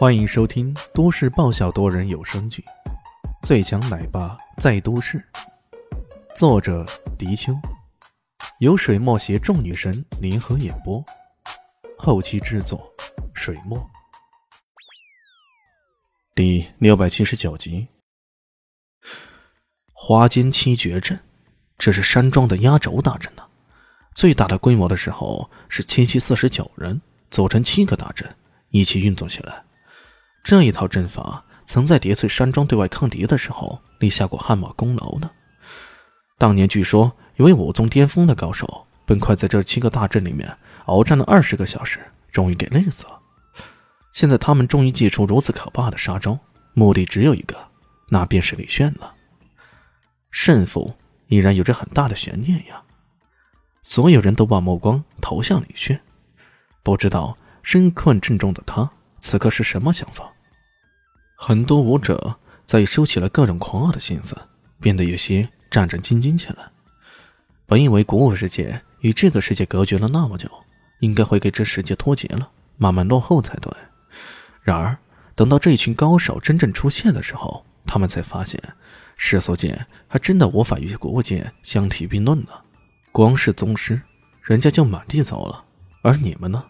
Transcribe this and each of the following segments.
欢迎收听都市爆笑多人有声剧《最强奶爸在都市》，作者：迪秋，由水墨携众女神联合演播，后期制作：水墨。第六百七十九集，花间七绝阵，这是山庄的压轴大阵呢。最大的规模的时候是七七四十九人组成七个大阵，一起运作起来。这一套阵法曾在叠翠山庄对外抗敌的时候立下过汗马功劳呢。当年据说有位武宗巅峰的高手，本快在这七个大阵里面鏖战了二十个小时，终于给累死了。现在他们终于祭出如此可怕的杀招，目的只有一个，那便是李炫了。胜负依然有着很大的悬念呀。所有人都把目光投向李炫，不知道身困阵中的他此刻是什么想法。很多武者在收起了各种狂傲的心思，变得有些战战兢兢起来。本以为古武世界与这个世界隔绝了那么久，应该会给这世界脱节了，慢慢落后才对。然而，等到这一群高手真正出现的时候，他们才发现，世俗界还真的无法与古武界相提并论呢。光是宗师，人家就满地走了，而你们呢？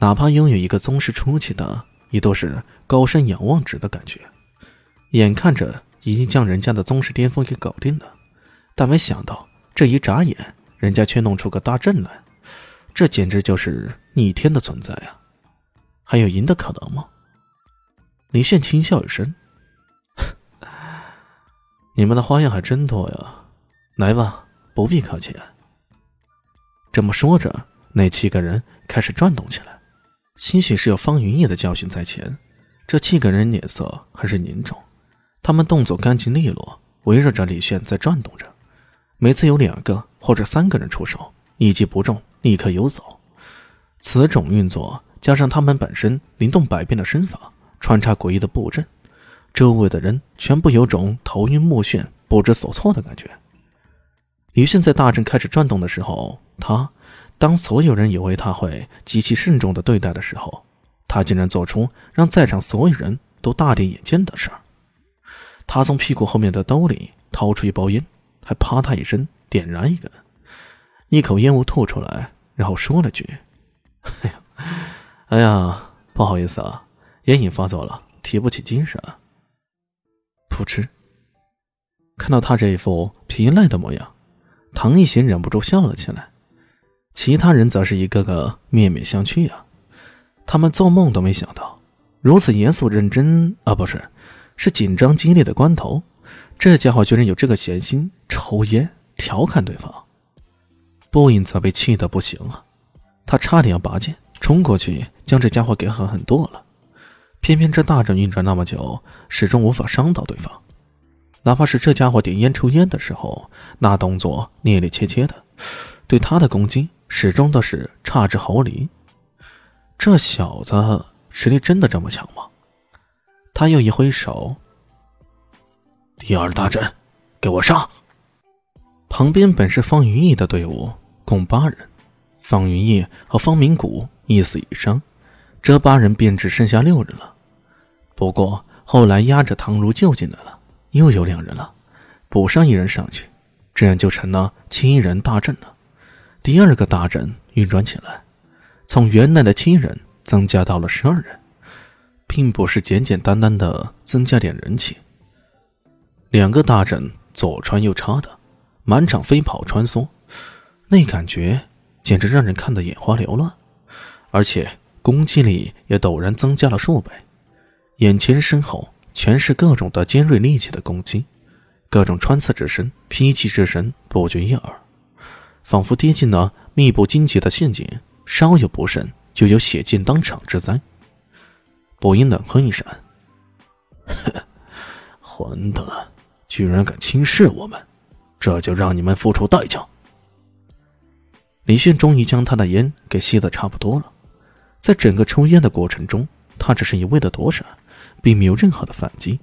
哪怕拥有一个宗师初期的，也都是高山仰望止的感觉。眼看着已经将人家的宗师巅峰给搞定了，但没想到这一眨眼，人家却弄出个大阵来，这简直就是逆天的存在啊！还有赢的可能吗？李炫轻笑一声：“你们的花样还真多呀，来吧，不必客气。”这么说着，那七个人开始转动起来。兴许是有方云逸的教训在前，这七个人脸色很是凝重。他们动作干净利落，围绕着李炫在转动着。每次有两个或者三个人出手，一击不中立刻游走。此种运作加上他们本身灵动百变的身法，穿插诡异的布阵，周围的人全部有种头晕目眩、不知所措的感觉。李炫在大阵开始转动的时候。他，当所有人以为他会极其慎重的对待的时候，他竟然做出让在场所有人都大跌眼镜的事儿。他从屁股后面的兜里掏出一包烟，还啪嗒一声点燃一根，一口烟雾吐出来，然后说了句：“哎呀，哎呀，不好意思啊，烟瘾发作了，提不起精神。”噗嗤，看到他这一副疲累的模样，唐一贤忍不住笑了起来。其他人则是一个个面面相觑啊！他们做梦都没想到，如此严肃认真啊，不是，是紧张激烈的关头，这家伙居然有这个闲心抽烟调侃对方。波音则被气得不行了，他差点要拔剑冲过去将这家伙给狠狠剁了，偏偏这大阵运转那么久，始终无法伤到对方。哪怕是这家伙点烟抽烟的时候，那动作趔趔切切的，对他的攻击。始终都是差之毫厘，这小子实力真的这么强吗？他又一挥手，第二大阵，给我上！旁边本是方云逸的队伍，共八人，方云逸和方明谷一死一伤，这八人便只剩下六人了。不过后来压着唐如救进来了，又有两人了，补上一人上去，这样就成了七人大阵了。第二个大阵运转起来，从原来的七人增加到了十二人，并不是简简单单的增加点人气。两个大阵左穿右插的，满场飞跑穿梭，那感觉简直让人看得眼花缭乱，而且攻击力也陡然增加了数倍。眼前身后全是各种的尖锐利器的攻击，各种穿刺之声、劈击之声不绝于耳。仿佛跌进了密布荆棘的陷阱，稍有不慎就有血溅当场之灾。薄音冷哼一声：“ 混蛋，居然敢轻视我们，这就让你们付出代价。”李迅终于将他的烟给吸得差不多了，在整个抽烟的过程中，他只是一味的躲闪，并没有任何的反击。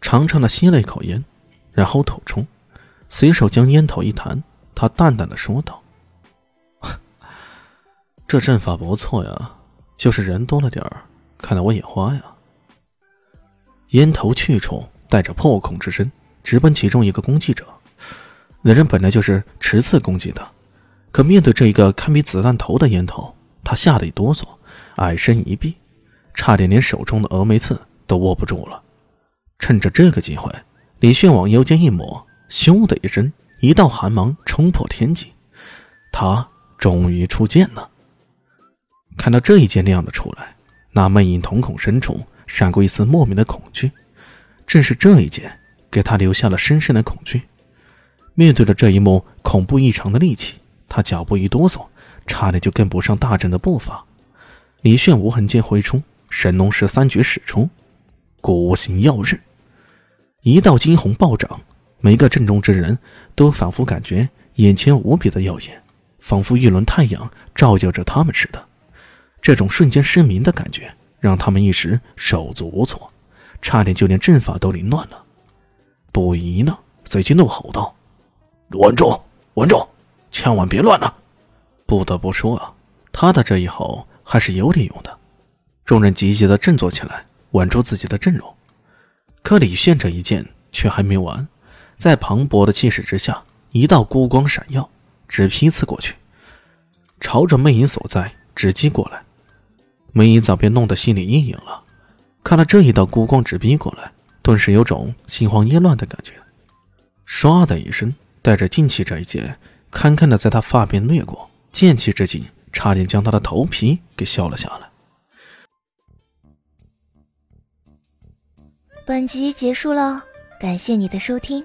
长长的吸了一口烟，然后吐出，随手将烟头一弹。他淡淡的说道：“ 这阵法不错呀，就是人多了点儿，看得我眼花呀。烟头去处，带着破空之声，直奔其中一个攻击者。那人本来就是持刺攻击的，可面对这一个堪比子弹头的烟头，他吓得一哆嗦，矮身一避，差点连手中的峨眉刺都握不住了。趁着这个机会，李炫往腰间一抹，咻的一声，一道寒芒冲破天际，他终于出剑了。看到这一剑亮了出来，那魅影瞳孔深处闪过一丝莫名的恐惧，正是这一剑给他留下了深深的恐惧。面对着这一幕恐怖异常的利器，他脚步一哆嗦，差点就跟不上大阵的步伐。李炫无痕剑挥出，神农十三绝使出，孤星耀日，一道惊鸿暴涨，每个阵中之人都仿佛感觉眼前无比的耀眼，仿佛一轮太阳照耀着他们似的。这种瞬间失明的感觉，让他们一时手足无措，差点就连阵法都凌乱了。不一呢，随即怒吼道。稳住，稳住，千万别乱了！不得不说啊，他的这一吼还是有点用的。众人急急的振作起来，稳住自己的阵容。可李现这一剑却还没完，在磅礴的气势之下，一道孤光闪耀，直劈刺过去，朝着魅影所在直击过来。魅影早便弄得心里阴影了，看到这一道孤光直逼过来，顿时有种心慌意乱的感觉。唰的一声。带着劲气，这一剑堪堪的在他发边掠过，剑气之劲差点将他的头皮给削了下来。本集结束了，感谢你的收听，